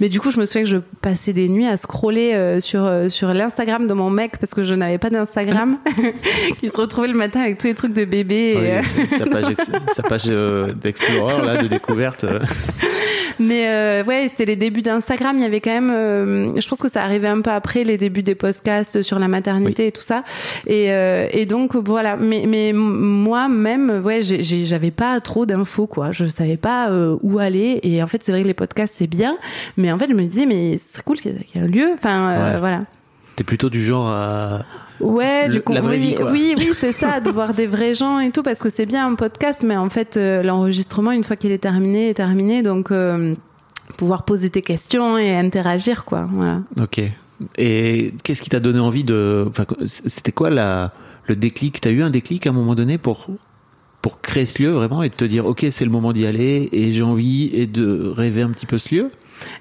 Mais du coup, je me souviens que je passais des nuits à scroller sur sur l'Instagram de mon mec parce que je n'avais pas d'Instagram, qui se retrouvait le matin avec tous les trucs de bébé. Oui, et, euh, sa page, ex- sa page euh, d'Explorer, là, de découverte. Mais euh, ouais, c'était les débuts d'Instagram. Il y avait quand même, euh, je pense que ça arrivait un peu après les débuts des podcasts sur la maternité et tout ça. Et, euh, et donc voilà. Mais, mais moi-même, ouais, j'avais pas trop d'infos quoi. Je savais pas où aller. Et en fait, c'est vrai que les podcasts c'est bien, mais en fait, je me disais mais c'est cool qu'il y ait- un lieu. Enfin Ouais. voilà. T'es plutôt du genre à... Ouais, Le- du coup, la vraie oui, vie, quoi. oui, oui, c'est ça, de voir des vrais gens et tout, parce que c'est bien un podcast, mais en fait, euh, l'enregistrement, une fois qu'il est terminé, est terminé, donc euh, pouvoir poser tes questions et interagir, quoi. Voilà. Ok. Et qu'est-ce qui t'a donné envie de... Enfin, c'était quoi la, le déclic? T'as eu un déclic à un moment donné pour, pour créer ce lieu vraiment et de te dire, ok, c'est le moment d'y aller et j'ai envie et de rêver un petit peu ce lieu?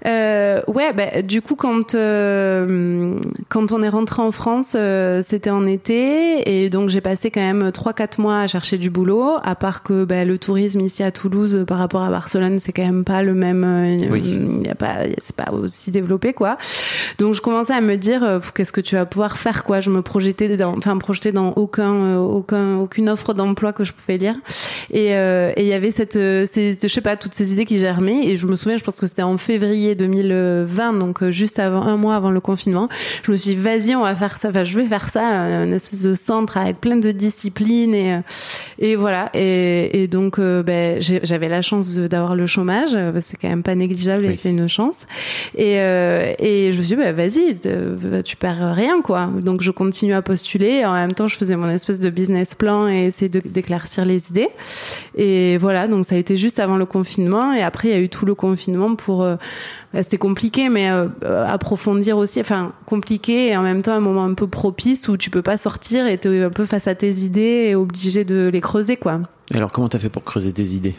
Euh, ouais, bah, du coup, quand euh, quand on est rentré en France, euh, c'était en été, et donc j'ai passé quand même 3-4 mois à chercher du boulot. À part que bah, le tourisme ici à Toulouse, euh, par rapport à Barcelone, c'est quand même pas le même. euh, Oui. Il y a pas, c'est pas aussi développé, quoi. Donc je commençais à me dire, euh, qu'est-ce que tu vas pouvoir faire, quoi. Je me projetais dans, enfin, projetais dans aucun, aucun, aucune offre d'emploi que je pouvais lire. Et euh, et il y avait cette, ces, je sais pas, toutes ces idées qui germaient. Et je me souviens, je pense que c'était en février 2020, donc euh, juste avant un mois avant le confinement. Je me suis dit, vas-y, on va faire ça. Enfin, je vais faire ça, euh, une espèce de centre avec plein de disciplines et euh, et voilà. Et, et donc, ben, j'avais la chance d'avoir le chômage. C'est quand même pas négligeable et Oui. c'est une chance. Et et je me suis dit, bah, vas-y, te- tu perds rien, quoi. Donc, je continue à postuler. En même temps, je faisais mon espèce de business plan et essayer d'éclaircir les idées. Et voilà, donc ça a été juste avant le confinement. Et après, il y a eu tout le confinement pour. Bah, C'était compliqué, mais euh, euh, approfondir aussi. Enfin, compliqué et en même temps un moment un peu propice où tu peux pas sortir et t'es un peu face à tes idées et obligé de les creuser, quoi. Et alors, comment t'as fait pour creuser tes idées?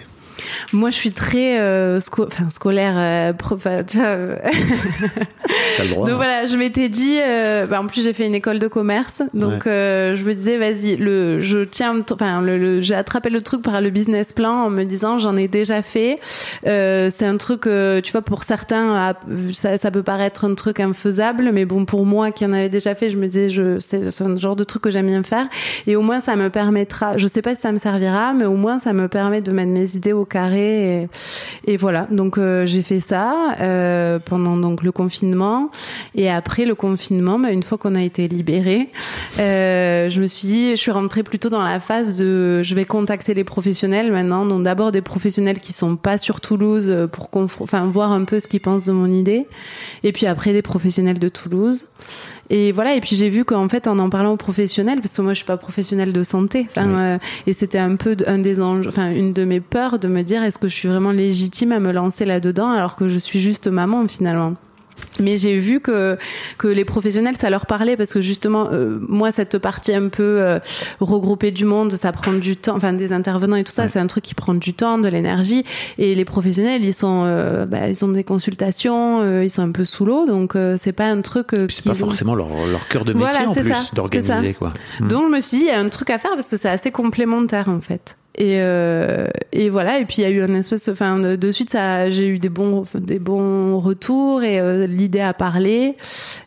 Moi, je suis très euh, sco- enfin, scolaire, euh, pro- enfin, tu vois, euh, T'as le droit. donc hein. voilà, je m'étais dit, euh, bah, en plus j'ai fait une école de commerce, donc euh, je me disais vas-y, le, je tiens, enfin le, le- j'ai attrapé le truc par le business plan en me disant j'en ai déjà fait. Euh, c'est un truc, euh, tu vois, pour certains ah, ça, ça peut paraître un truc infaisable, mais bon pour moi qui en avait déjà fait, je me disais je c'est c'est un genre de truc que j'aime bien faire et au moins ça me permettra, je sais pas si ça me servira, mais au moins ça me permet de mettre mes idées au carré et, voilà. Donc euh, j'ai fait ça euh, pendant donc le confinement et après le confinement, bah, une fois qu'on a été libéré, euh, je me suis dit, je suis rentrée plutôt dans la phase de, je vais contacter les professionnels maintenant. Donc d'abord des professionnels qui sont pas sur Toulouse euh, pour enfin voir un peu ce qu'ils pensent de mon idée, et puis après des professionnels de Toulouse. Et voilà, et puis j'ai vu qu'en fait, en en parlant aux professionnels, parce que moi je suis pas professionnelle de santé, Oui. euh, et c'était un peu un des enjeux, enfin une de mes peurs de me dire est-ce que je suis vraiment légitime à me lancer là-dedans alors que je suis juste maman finalement. Mais j'ai vu que que les professionnels ça leur parlait parce que justement euh, moi cette partie un peu euh, regroupée du monde ça prend du temps enfin des intervenants et tout ça Ouais. c'est un truc qui prend du temps de l'énergie et les professionnels ils sont euh, bah, ils ont des consultations euh, ils sont un peu sous l'eau donc euh, c'est pas un truc euh, c'est pas ont- forcément leur, leur cœur de métier Voilà, en plus d'organiser quoi. donc je me suis dit, il y a un truc à faire parce que c'est assez complémentaire en fait. Et, euh, et voilà, et puis il y a eu un espèce, enfin de, de suite, ça, j'ai eu des bons, des bons retours et euh, l'idée a parlé.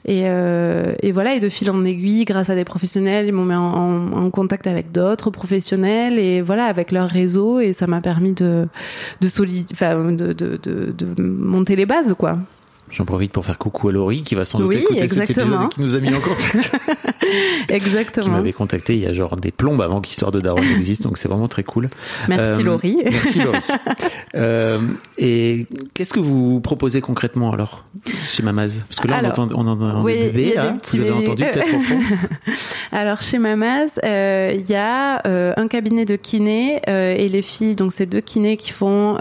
Et, euh, et voilà, et de fil en aiguille, grâce à des professionnels, ils m'ont mis en, en- contact avec d'autres professionnels et voilà, avec leur réseau et ça m'a permis de, de solide, de, de, de monter les bases quoi. J'en profite pour faire coucou à Laurie qui va sans doute Oui, écouter cet épisode exactement. et qui nous a mis en contact. qui Exactement. m'avait contacté il y a genre des plombes avant qu'Histoire de Daron existe, donc c'est vraiment très cool. Merci Euh, Laurie. Merci Laurie. Euh, et qu'est-ce que vous proposez concrètement alors chez Mamaz? Parce que là Alors, on entend, on entend oui, des bébés, des petits vous avez entendu peut-être au fond. Alors chez Mamaz, euh, il y a un cabinet de kiné et les filles, donc c'est deux kinés qui font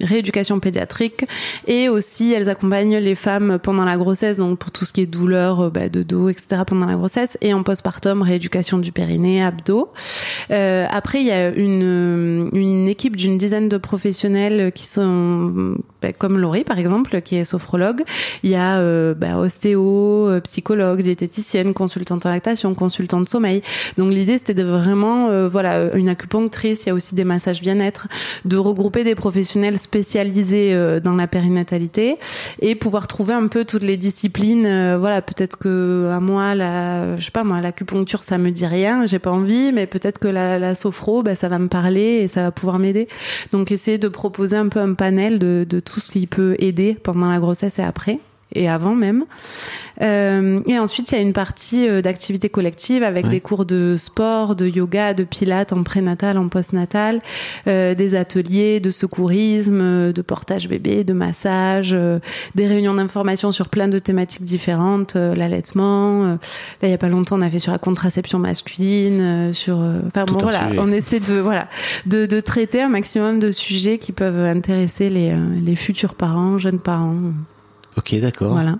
rééducation pédiatrique et aussi elles accompagnent les femmes pendant la grossesse, donc pour tout ce qui est douleur euh, bah, de dos, etc. pendant la grossesse et en postpartum rééducation du périnée, abdos. Euh, après il y a une, une équipe d'une dizaine de professionnels qui sont bah, comme Laurie par exemple, qui est sophrologue. Il y a euh, bah, ostéo, psychologue, diététicienne, consultante en lactation, consultante sommeil. Donc l'idée c'était de vraiment, voilà, une acupunctrice. Il y a aussi des massages bien-être, de regrouper des professionnels spécialisés dans la périnatalité pouvoir trouver un peu toutes les disciplines. Euh, voilà, peut-être que à moi, la, je sais pas moi, l'acupuncture ça me dit rien, j'ai pas envie, mais peut-être que la, la sophro, bah, ça va me parler et ça va pouvoir m'aider. Donc essayer de proposer un peu un panel de, de tout ce qui peut aider pendant la grossesse et après et avant même. Euh, et ensuite, il y a une partie euh, d'activité collective avec Ouais. des cours de sport, de yoga, de pilates en prénatal, en postnatal, euh, des ateliers de secourisme, euh, de portage bébé, de massage, euh, des réunions d'information sur plein de thématiques différentes, euh, l'allaitement. euh, là, il y a pas longtemps, on a fait sur la contraception masculine, euh, sur. Enfin bon, voilà, sujet. on essaie de voilà de, de traiter un maximum de sujets qui peuvent intéresser les, euh, les futurs parents, jeunes parents. Ok, d'accord. Voilà.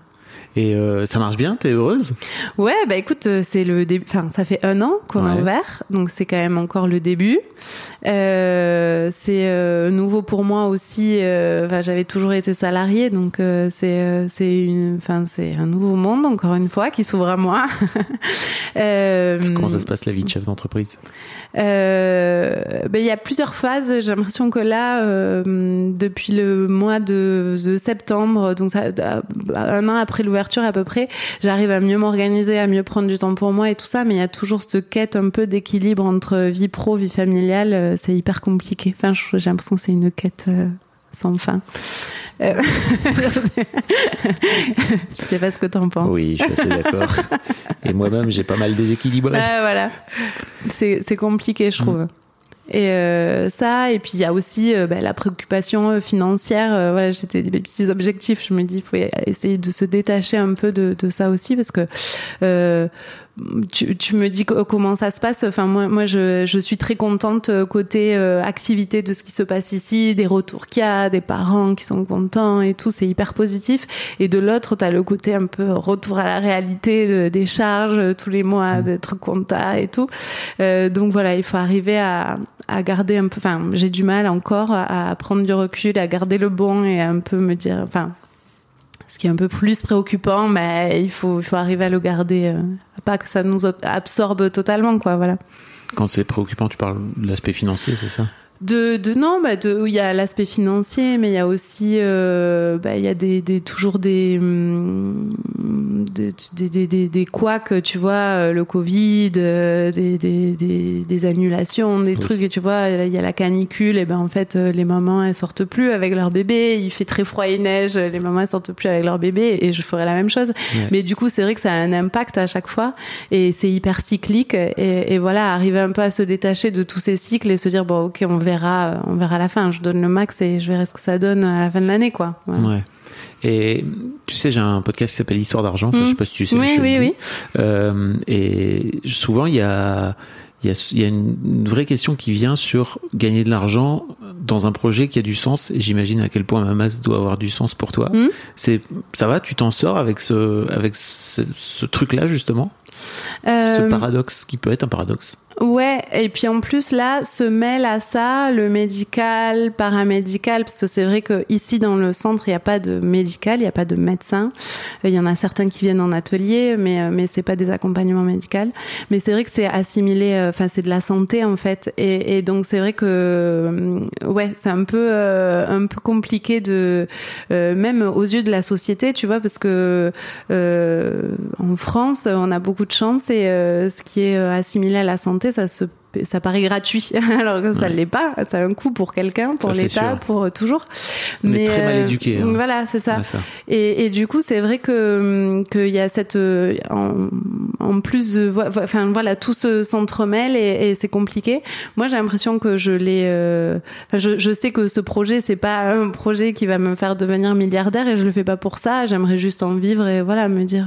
Et euh, ça marche bien T'es heureuse? Ouais, bah écoute, euh, c'est le début. Enfin, ça fait un an qu'on a Ouais. ouvert, donc c'est quand même encore le début. Euh, c'est euh, nouveau pour moi aussi. j'avais toujours été salariée, donc c'est c'est une. Enfin, c'est un nouveau monde encore une fois qui s'ouvre à moi. Comment ça se passe la vie de chef d'entreprise? Euh, ben, il y a plusieurs phases. J'ai l'impression que là, euh, depuis le mois de, septembre, donc ça, un an après l'ouverture à peu près, j'arrive à mieux m'organiser, à mieux prendre du temps pour moi et tout ça. Mais il y a toujours cette quête un peu d'équilibre entre vie pro, vie familiale. Euh, C'est hyper compliqué. Enfin, j'ai l'impression que c'est une quête euh, sans fin. Euh, je sais pas ce que t'en penses. Oui, je suis assez d'accord. Et moi-même, j'ai pas mal déséquilibré. Voilà. C'est compliqué, je trouve. Et euh, ça, et puis il y a aussi euh, bah, la préoccupation euh, financière. Euh, voilà, j'étais des petits objectifs. Je me dis, il faut essayer de se détacher un peu de, de ça aussi, parce que tu, tu me dis co- comment ça se passe. Enfin, moi, moi, je, je suis très contente euh, côté euh, activité de ce qui se passe ici, des retours qu'il y a, des parents qui sont contents et tout. C'est hyper positif. Et de l'autre, t'as le côté un peu retour à la réalité de- des charges euh, tous les mois, des trucs compta et tout. Euh, donc voilà, il faut arriver à, à garder un peu. Enfin, j'ai du mal encore à, à prendre du recul, à garder le bon et à un peu me dire. Enfin, ce qui est un peu plus préoccupant, mais il faut, il faut arriver à le garder, euh, pas que ça nous absorbe totalement, quoi. Voilà. Quand c'est préoccupant, tu parles de l'aspect financier, c'est ça? De, de non, bah de, il y a l'aspect financier, mais il y a aussi, euh, bah, il y a des, des toujours des, hum, des, des, des, des, couacs, tu vois, euh, le Covid, euh, des, des, des, des annulations, des Oui. trucs, et tu vois, il y a la canicule, et ben en fait, euh, les mamans elles sortent plus avec leur bébé, il fait très froid et neige, les mamans elles sortent plus avec leur bébé, et je ferai la même chose. Ouais. Mais du coup, c'est vrai que ça a un impact à chaque fois et c'est hyper cyclique. Et, et voilà, arriver un peu à se détacher de tous ces cycles et se dire bon, ok, on verra, on verra à la fin. Je donne le max et je verrai ce que ça donne à la fin de l'année, quoi. Voilà. Ouais. Et tu sais, j'ai un podcast qui s'appelle Histoire d'argent. Enfin, Mm. Je sais pas si tu sais. Oui, je te le oui, dis. oui. Euh, et souvent, il y a, il y a, il y a une, une vraie question qui vient sur gagner de l'argent dans un projet qui a du sens. Et j'imagine à quel point Mamas doit avoir du sens pour toi. Mm. C'est, ça va, tu t'en sors avec ce, avec ce, ce truc-là justement, ce Euh, paradoxe qui peut être un paradoxe. Ouais, et puis en plus là se mêle à ça le médical, paramédical, parce que c'est vrai que ici dans le centre il n'y a pas de médical, il n'y a pas de médecin. Euh, Il y en a certains qui viennent en atelier, mais euh, mais c'est pas des accompagnements médicaux. Mais c'est vrai que c'est assimilé, euh, enfin c'est de la santé en fait, et, donc c'est vrai que ouais c'est un peu un peu compliqué de même aux yeux de la société, tu vois, parce que euh, en France on a beaucoup de chance et ce qui est assimilé à la santé ça se ça paraît gratuit, alors que ça Ouais. l'est pas. Ça a un coût pour quelqu'un, pour l'État, pour euh, toujours. On est très mal euh, éduqués, hein. Voilà, c'est ça. Et, et du coup, c'est vrai que qu'il y a cette euh, en, en plus, enfin voilà, tout se s'entremêle et, et c'est compliqué. Moi, j'ai l'impression que je l'ai. euh, je, je sais que ce projet, c'est pas un projet qui va me faire devenir milliardaire et je le fais pas pour ça. J'aimerais juste en vivre et voilà, me dire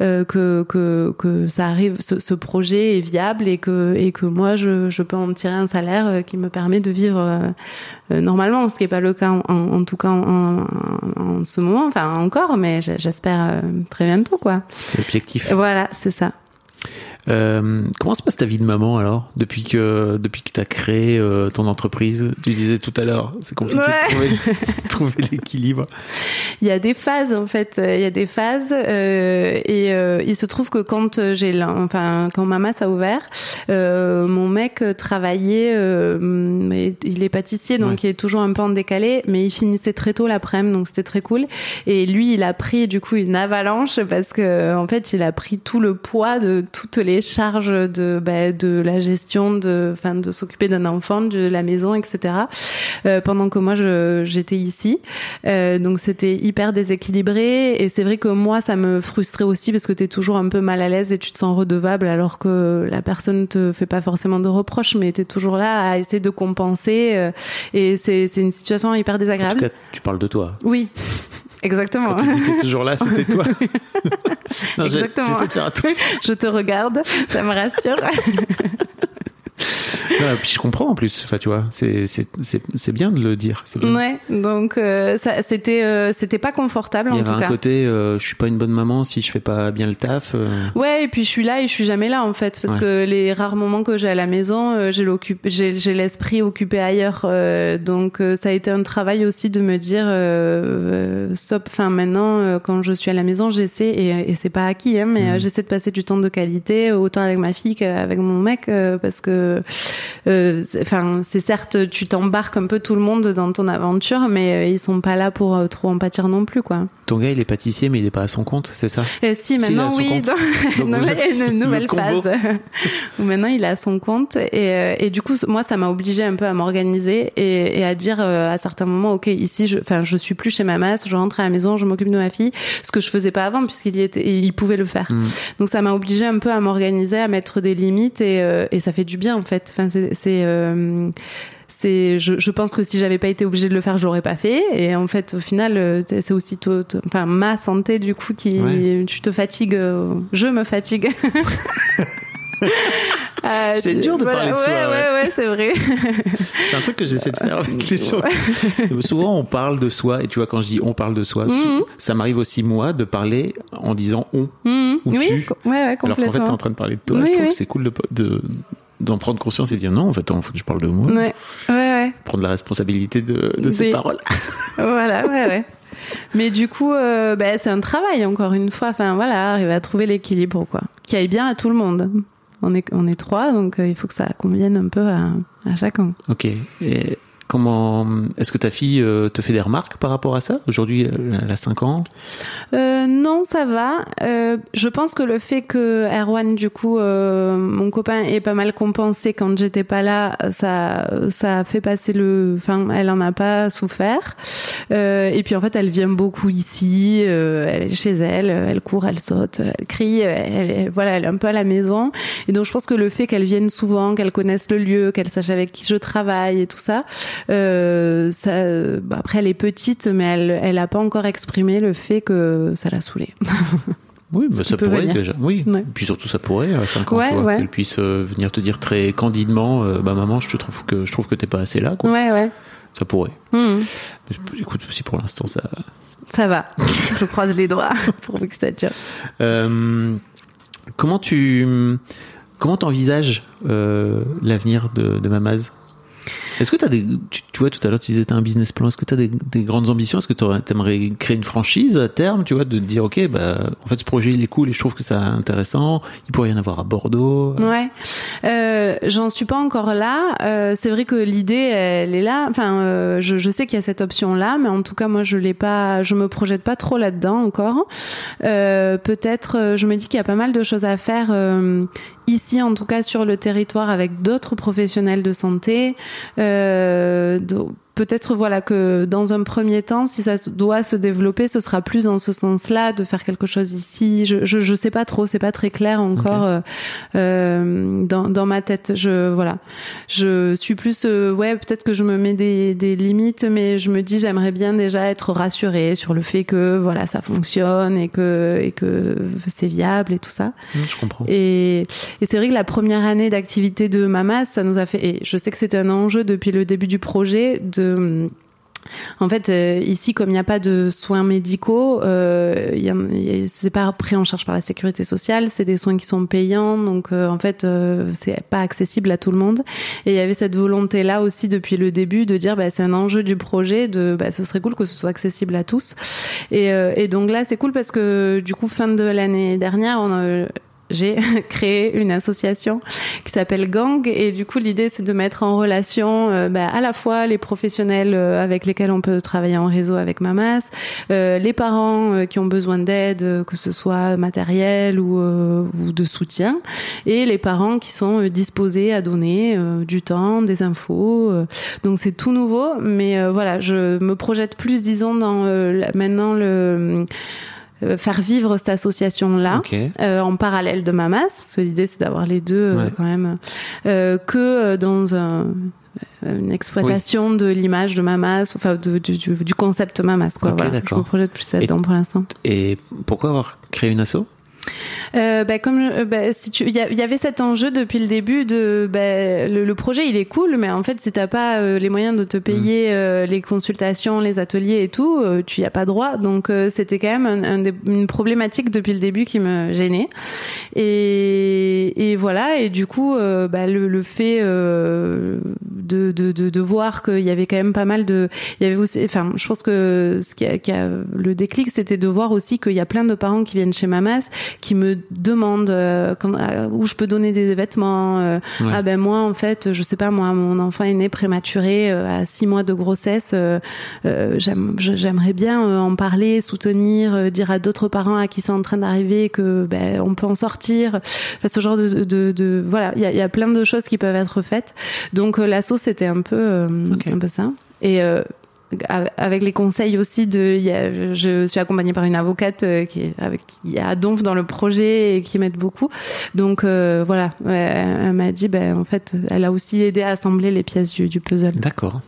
euh, que que que ça arrive, ce, ce projet est viable et que et que moi, je je peux en tirer un salaire euh, qui me permet de vivre euh, euh, normalement, ce qui est pas le cas en, en- en tout cas en, en- ce moment, enfin encore, mais j'espère très bientôt quoi. C'est l'objectif. Voilà, c'est ça. Euh, comment se passe ta vie de maman alors depuis que depuis que t'as créé euh, ton entreprise? Tu disais tout à l'heure, c'est compliqué Ouais. de trouver, trouver l'équilibre. Il y a des phases en fait, euh, il y a des phases euh, et il se trouve que quand j'ai enfin quand Mamas a ouvert, mon mec travaillait mais il est pâtissier donc Ouais. il est toujours un peu en décalé mais il finissait très tôt l'après-midi donc c'était très cool et lui il a pris du coup une avalanche parce que en fait il a pris tout le poids de toutes les charges de bah, de la gestion de enfin de s'occuper d'un enfant de la maison etc euh, pendant que moi je j'étais ici euh, donc c'était hyper déséquilibré et c'est vrai que moi ça me frustrait aussi parce que tu es toujours un peu mal à l'aise et tu te sens redevable alors que la personne te fait pas forcément de reproches mais tu es toujours là à essayer de compenser euh, et c'est c'est une situation hyper En tout désagréable. cas, tu parles de toi. Oui. Exactement. Quand tu dis que t'es toujours là, c'était toi. non, Exactement. J'essaie de faire attention. Je te regarde, ça me rassure. Non, puis je comprends en plus. Enfin, tu vois, c'est c'est c'est c'est bien de le dire. Bien. ouais, donc euh, ça c'était euh, c'était pas confortable Il y en avait tout un cas. côté, euh, je suis pas une bonne maman si je fais pas bien le taf. euh. Ouais, et puis je suis là et je suis jamais là en fait, parce Ouais. que les rares moments que j'ai à la maison, euh, j'ai l'occup- j'ai j'ai l'esprit occupé ailleurs. donc ça a été un travail aussi de me dire stop. Enfin maintenant, quand je suis à la maison, j'essaie et, et c'est pas acquis, hein, mais euh, j'essaie de passer du temps de qualité, autant avec ma fille qu'avec mon mec, parce que euh, c'est- enfin c'est certes tu t'embarques un peu tout le monde dans ton aventure, mais euh, ils sont pas là pour euh, trop en pâtir non plus quoi. Ton gars, il est pâtissier, mais il est pas à son compte, c'est ça? Euh, si, maintenant, son oui. compte. Donc, une le nouvelle phase où maintenant il est à son compte. Et, euh, et du coup, moi, ça m'a obligé un peu à m'organiser et, et à dire euh, à certains moments, OK, ici, je, enfin, je suis plus chez ma masse, je rentre à la maison, je m'occupe de ma fille, ce que je faisais pas avant puisqu'il y était, il pouvait le faire. Mm. Donc, ça m'a obligé un peu à m'organiser, à mettre des limites et, euh, et ça fait du bien, en fait. Enfin, c'est, c'est, euh, je, je pense que si j'avais pas été obligée de le faire je l'aurais pas fait et en fait au final euh, c'est aussi to- to- enfin ma santé du coup qui Ouais. tu te fatigues euh, je me fatigue Euh, C'est dur de voilà, parler de ouais, soi, ouais. ouais ouais c'est vrai C'est un truc que j'essaie de faire avec les gens. Souvent, on parle de soi, et tu vois, quand je dis on parle de soi, Mhm. ça m'arrive aussi, moi, de parler en disant on. Mhm. Ou oui tu. ouais ouais Alors qu'en fait, complètement t'es en train de parler de toi. Oui, je trouve oui. que c'est cool de, de- d'en prendre conscience et de dire non, en fait, en fait, je parle de moi. ouais ouais ouais Prendre la responsabilité de, de ses Des- paroles. voilà, ouais, ouais. Mais du coup, euh, bah, c'est un travail encore une fois. Enfin voilà, arriver à trouver l'équilibre, quoi, qui aille bien à tout le monde. On est, on est trois, donc euh, il faut que ça convienne un peu à, à chacun. Ok. Et comment, est-ce que ta fille euh, te fait des remarques par rapport à ça? Aujourd'hui, elle elle a 5 ans? Euh, non, ça va. Euh, je pense que le fait que Erwan, du coup, euh, mon copain, ait pas mal compensé quand j'étais pas là, ça, ça a fait passer le. Enfin, elle en a pas souffert. Euh, et puis en fait, elle vient beaucoup ici. euh, elle est chez elle, elle court, elle saute, elle crie. Elle- voilà, elle est un peu à la maison. Et donc, je pense que le fait qu'elle vienne souvent, qu'elle connaisse le lieu, qu'elle sache avec qui je travaille et tout ça, euh, ça, bah, après, elle est petite, mais elle, elle a pas encore exprimé le fait que ça l'a saoulée. Oui, mais ça pourrait venir. déjà. Oui. Ouais. Et puis surtout, ça pourrait à 5 ans, Ouais, tu vois, ouais. qu'elle puisse euh, venir te dire très candidement, euh, bah maman, je te trouve que je trouve que t'es pas assez là, quoi. Ouais, ouais. Ça pourrait. Mais, écoute, si pour l'instant ça. Ça va. je croise les doigts pour que ça dure. Euh, comment tu comment t'envisages euh, l'avenir de, de Mamaz? Est-ce que as des tu, vois tout à l'heure tu disais t'as un business plan est-ce que tu as des, des grandes ambitions? Est-ce que tu aimerais créer une franchise à terme tu vois de dire OK bah en fait ce projet il est cool et je trouve que c'est intéressant il pourrait y en avoir à Bordeaux Ouais, euh, j'en suis pas encore là. Euh, c'est vrai que l'idée, elle est là. Enfin, euh, je, je sais qu'il y a cette option-là, mais en tout cas, moi, je l'ai pas. Je me projette pas trop là-dedans encore. Euh, Peut-être, euh, je me dis qu'il y a pas mal de choses à faire euh, ici en tout cas sur le territoire avec d'autres professionnels de santé. Euh, peut-être voilà que dans un premier temps, si ça doit se développer, ce sera plus dans ce sens-là de faire quelque chose ici. Je je, je sais pas trop, c'est pas très clair encore euh, euh, dans dans ma tête. Je voilà, je suis plus euh, ouais peut-être que je me mets des des limites, mais je me dis j'aimerais bien déjà être rassurée sur le fait que voilà ça fonctionne et que et que c'est viable et tout ça. Hum, Je comprends. Et, et c'est vrai que la première année d'activité de Mamas, ça nous a fait. Et je sais que c'était un enjeu depuis le début du projet de. En fait, euh, ici, comme il n'y a pas de soins médicaux, euh, c'est pas pris en charge par la sécurité sociale, c'est des soins qui sont payants, donc euh, en fait, euh, c'est pas accessible à tout le monde. Et il y avait cette volonté-là aussi depuis le début de dire, bah, c'est un enjeu du projet, de, bah, ce serait cool que ce soit accessible à tous. Et, et donc là, c'est cool parce que du coup, fin de l'année dernière, on a, j'ai créé une association qui s'appelle Gang et du coup l'idée c'est de mettre en relation euh, bah, à la fois les professionnels euh, avec lesquels on peut travailler en réseau avec Mamas, euh, les parents euh, qui ont besoin d'aide, euh, que ce soit matériel ou, ou de soutien, et les parents qui sont disposés à donner du temps, des infos. donc c'est tout nouveau, mais voilà, je me projette plus, disons, dans maintenant le faire vivre cette association là euh, en parallèle de Mamas, parce que l'idée c'est d'avoir les deux euh, Ouais. quand même, euh, que euh, dans un- une exploitation de l'image de Mamas, enfin de- du, concept Mamas. Quoi, voilà. Je me projette plus là-dedans pour l'instant. Et pourquoi avoir créé une asso? Euh, bah, comme euh, bah, si tu, il y, a- il y avait cet enjeu depuis le début de bah, le, le projet il est cool, mais en fait si t'as pas euh, les moyens de te payer euh, les consultations, les ateliers et tout, tu y as pas droit. Donc c'était quand même un, un des- une problématique depuis le début qui me gênait. Et, et voilà. Et du coup, bah, le, le fait de, de, de, de voir qu'il y avait quand même pas mal de, il y avait aussi, enfin, je pense que ce qui a, qui a le déclic, c'était de voir aussi qu'il y a plein de parents qui viennent chez Mamas, qui me demandent euh, quand- euh, où je peux donner des vêtements. euh, Ouais. Ah ben moi, en fait, je sais pas moi, mon enfant est né prématuré euh, à six mois de grossesse. J'aimerais bien euh, en parler, soutenir, euh, dire à d'autres parents à qui c'est en train d'arriver que ben on peut en sortir. Enfin, ce genre de, de, de voilà, il y a, y a plein de choses qui peuvent être faites. Donc euh, l'asso c'était un peu euh, Ok. un peu ça. Et euh, avec les conseils aussi de, je, suis accompagnée par une avocate euh, qui est avec qui a Donf dans le projet et qui m'aide beaucoup. Donc euh, voilà, ouais, elle m'a dit, ben en fait, elle a aussi aidé à assembler les pièces du, du puzzle. D'accord.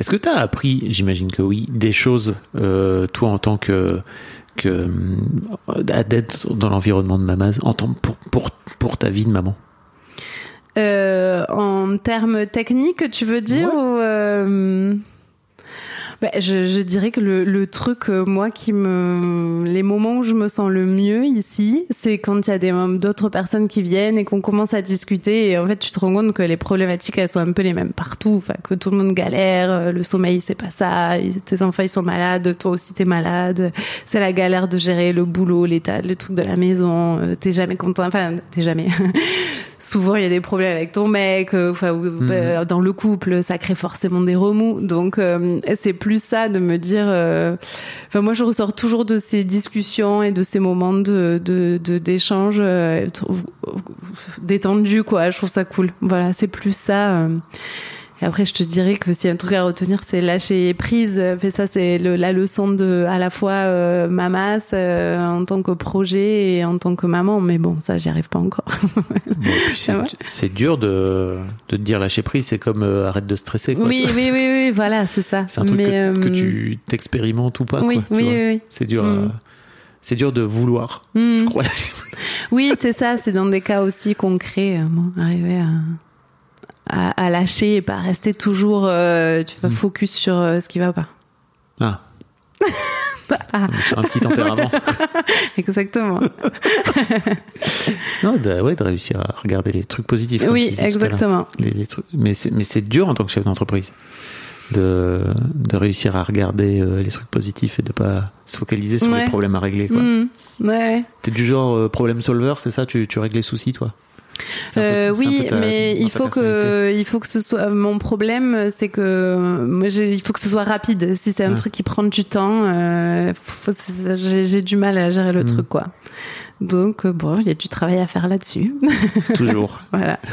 Est-ce que tu as appris, j'imagine que oui, des choses, euh, toi en tant que, que euh, d'être dans l'environnement de en tant, pour, pour, pour ta vie de maman? Euh, en termes techniques, tu veux dire Ouais. ou euh, bah, je, je dirais que le, le truc, euh, moi, qui me, les moments où je me sens le mieux ici, c'est quand il y a des d'autres personnes qui viennent et qu'on commence à discuter. Et en fait, tu te rends compte que les problématiques elles sont un peu les mêmes partout, enfin que tout le monde galère, euh, le sommeil c'est pas ça, tes enfants ils sont malades, toi aussi t'es malade, c'est la galère de gérer le boulot, l'état, le truc de la maison, euh, t'es jamais content, enfin t'es jamais. Souvent il y a des problèmes avec ton mec, euh, enfin euh, dans le couple, ça crée forcément des remous. Donc euh, c'est plus ça de me dire. euh, Enfin moi je ressors toujours de ces discussions et de ces moments de de de- d'échange euh, détendus quoi. Je trouve ça cool. Voilà c'est plus ça. Et après, je te dirais que s'il y a un truc à retenir, c'est lâcher prise. Fait ça, c'est le- la leçon de à la fois euh, mamas euh, en tant que projet et en tant que maman. Mais bon, ça, j'y arrive pas encore. Bon, et c'est, dur de, de te dire lâcher prise, c'est comme euh, arrête de stresser. Quoi, oui, oui, oui, oui, voilà, c'est ça. C'est un truc Mais, que, que euh, tu t'expérimentes ou pas. Oui, quoi, tu oui, vois. oui, oui. C'est dur, Mm. c'est dur de vouloir, Mm. je crois. Oui, c'est ça. C'est dans des cas aussi concrets, bon, arriver à, à, à lâcher et pas rester toujours, euh, tu vas Mm. focus sur euh, ce qui va pas. Ah. Ah. Sur un petit tempérament. Exactement. non, de, ouais, de réussir à regarder les trucs positifs. oui, exactement. Les- les trucs- Mais c'est, dur en tant que chef d'entreprise de, de réussir à regarder euh, les trucs positifs et de pas se focaliser sur Ouais. les problèmes à régler. Quoi. Mm. Ouais. T'es du genre euh, problème solver, c'est ça? Tu, tu règles les soucis, toi? Peu- Euh, oui, ta- mais il faut que il faut que ce soit mon problème, c'est que moi il faut que ce soit rapide. Si c'est un Ouais. truc qui prend du temps, euh, j'ai du mal à gérer le Mm. truc quoi. Donc euh, bon, il y a du travail à faire là-dessus. Toujours. voilà.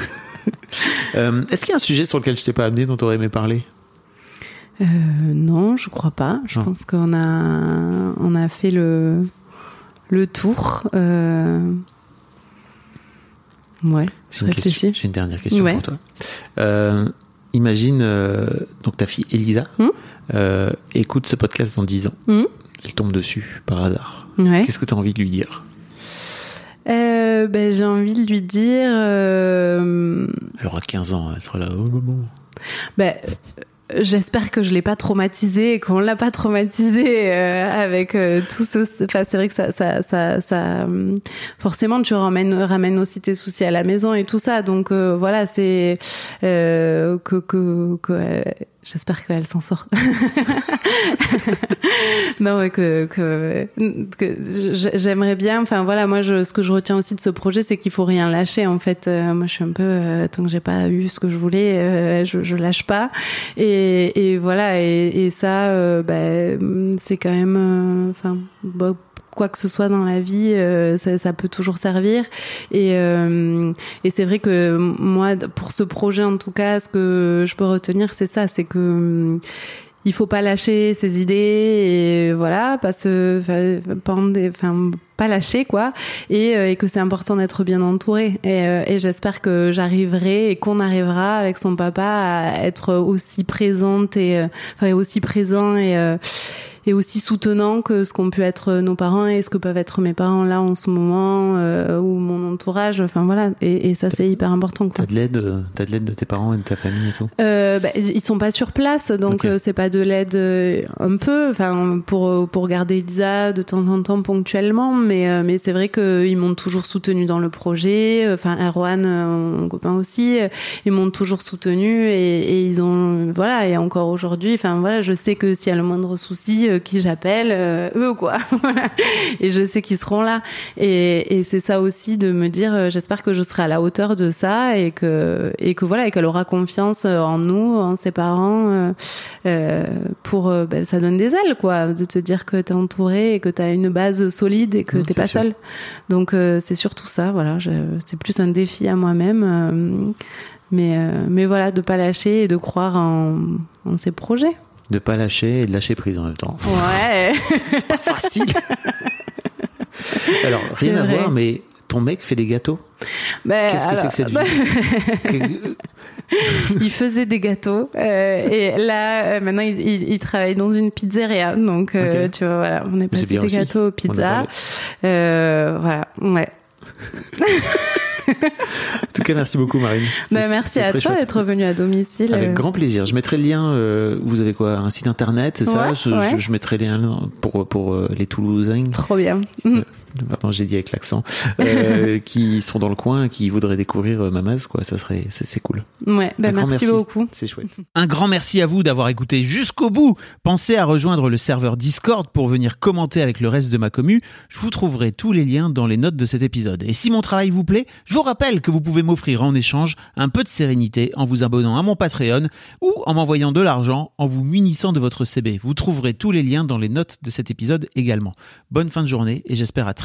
Euh, Est-ce qu'il y a un sujet sur lequel je t'ai pas amené dont tu aurais aimé parler? Non, je crois pas. Je Non. pense qu'on a on a fait le le tour. Ouais, je J'ai une, question- réfléchis. j'ai une dernière question Ouais. pour toi. Euh, imagine, euh, donc ta fille Elisa Hmm euh, écoute ce podcast dans 10 ans. Hmm Elle tombe dessus par hasard. Ouais. Qu'est-ce que tu as envie de lui dire? Ben, j'ai envie de lui dire. Elle aura 15 ans, elle sera là. Oh maman. ben, J'espère que je l'ai pas traumatisé et qu'on l'a pas traumatisé euh, avec euh, tout ce. Enfin, c'est vrai que ça, ça, ça, ça hum, forcément, tu ramènes, ramènes aussi tes soucis à la maison et tout ça. Donc euh, voilà, c'est euh, que que, que euh, j'espère qu'elle s'en sort. non, que que, que j'aimerais bien. Enfin voilà, moi, je, ce que je retiens aussi de ce projet, c'est qu'il faut rien lâcher. En fait, Euh, moi, je suis un peu euh, tant que j'ai pas eu ce que je voulais, euh, je, je lâche pas. Et, et voilà, et, et ça, bah, c'est quand même, enfin, bah, quoi que ce soit dans la vie, euh, ça, ça peut toujours servir. Et, euh, et c'est vrai que moi, pour ce projet en tout cas, ce que je peux retenir, c'est ça, c'est que il faut pas lâcher ses idées et voilà, pas se, enfin, pas lâcher quoi, et, euh, et que c'est important d'être bien entouré. Et, euh, et j'espère que j'arriverai et qu'on arrivera avec son papa à être aussi présente et euh, enfin, aussi présent et euh, et aussi soutenant que ce qu'ont pu être nos parents et ce que peuvent être mes parents là en ce moment euh, ou mon entourage. Enfin voilà, et, et ça c'est hyper important. T'as de l'aide, euh, t'as de l'aide de tes parents et de ta famille et tout? Euh, bah, ils sont pas sur place, donc Ok. euh, c'est pas de l'aide euh, un peu, enfin pour pour garder Elisa de temps en temps ponctuellement, mais euh, mais c'est vrai qu'ils m'ont toujours soutenu dans le projet. Enfin Erwan, euh, mon copain aussi, euh, ils m'ont toujours soutenu et, et ils ont voilà et encore aujourd'hui, enfin voilà, je sais que s'il y a le moindre souci, euh, qui j'appelle, euh, eux quoi, voilà, et je sais qu'ils seront là. Et, et c'est ça aussi de me dire, euh, j'espère que je serai à la hauteur de ça et que et que voilà et qu'elle aura confiance euh, en nous, en ses parents, euh, pour ben, ça donne des ailes quoi, de te dire que t'es entouré et que t'as une base solide et que t'es pas sûr. seul. Donc c'est surtout ça, voilà, c'est plus un défi à moi-même. mais, euh, mais voilà, de pas lâcher et de croire en, en ses projets. De pas lâcher et de lâcher prise en même temps. Ouais. C'est pas facile. Alors, rien à vrai. voir, mais ton mec fait des gâteaux? Ben, Qu'est-ce que c'est que cette vie? Il faisait des gâteaux euh, et là euh, maintenant il, il, il travaille dans une pizzeria donc euh, tu vois voilà on est passé des aussi. gâteaux aux pizzas voilà ouais En tout cas, merci beaucoup, Marine. Ben, merci à toi chouette. d'être venu à domicile Avec euh. grand plaisir. Je mettrai le lien. euh, vous avez quoi Un site internet, c'est ça? Je, ouais. je- je mettrai les liens pour pour euh, les Toulousains. trop bien Pardon, j'ai dit avec l'accent. euh, qui sont dans le coin, qui voudraient découvrir euh, Mamaz, quoi. Ça serait, c'est c'est cool. ouais ben, grand merci, beaucoup C'est chouette. Un grand merci à vous d'avoir écouté jusqu'au bout. Pensez à rejoindre le serveur Discord pour venir commenter avec le reste de ma commu. Je vous trouverai tous les liens dans les notes de cet épisode. Et si mon travail vous plaît, je vous rappelle que vous pouvez m'offrir en échange un peu de sérénité en vous abonnant à mon Patreon ou en m'envoyant de l'argent en vous munissant de votre CB. Vous trouverez tous les liens dans les notes de cet épisode également. Bonne fin de journée et j'espère à très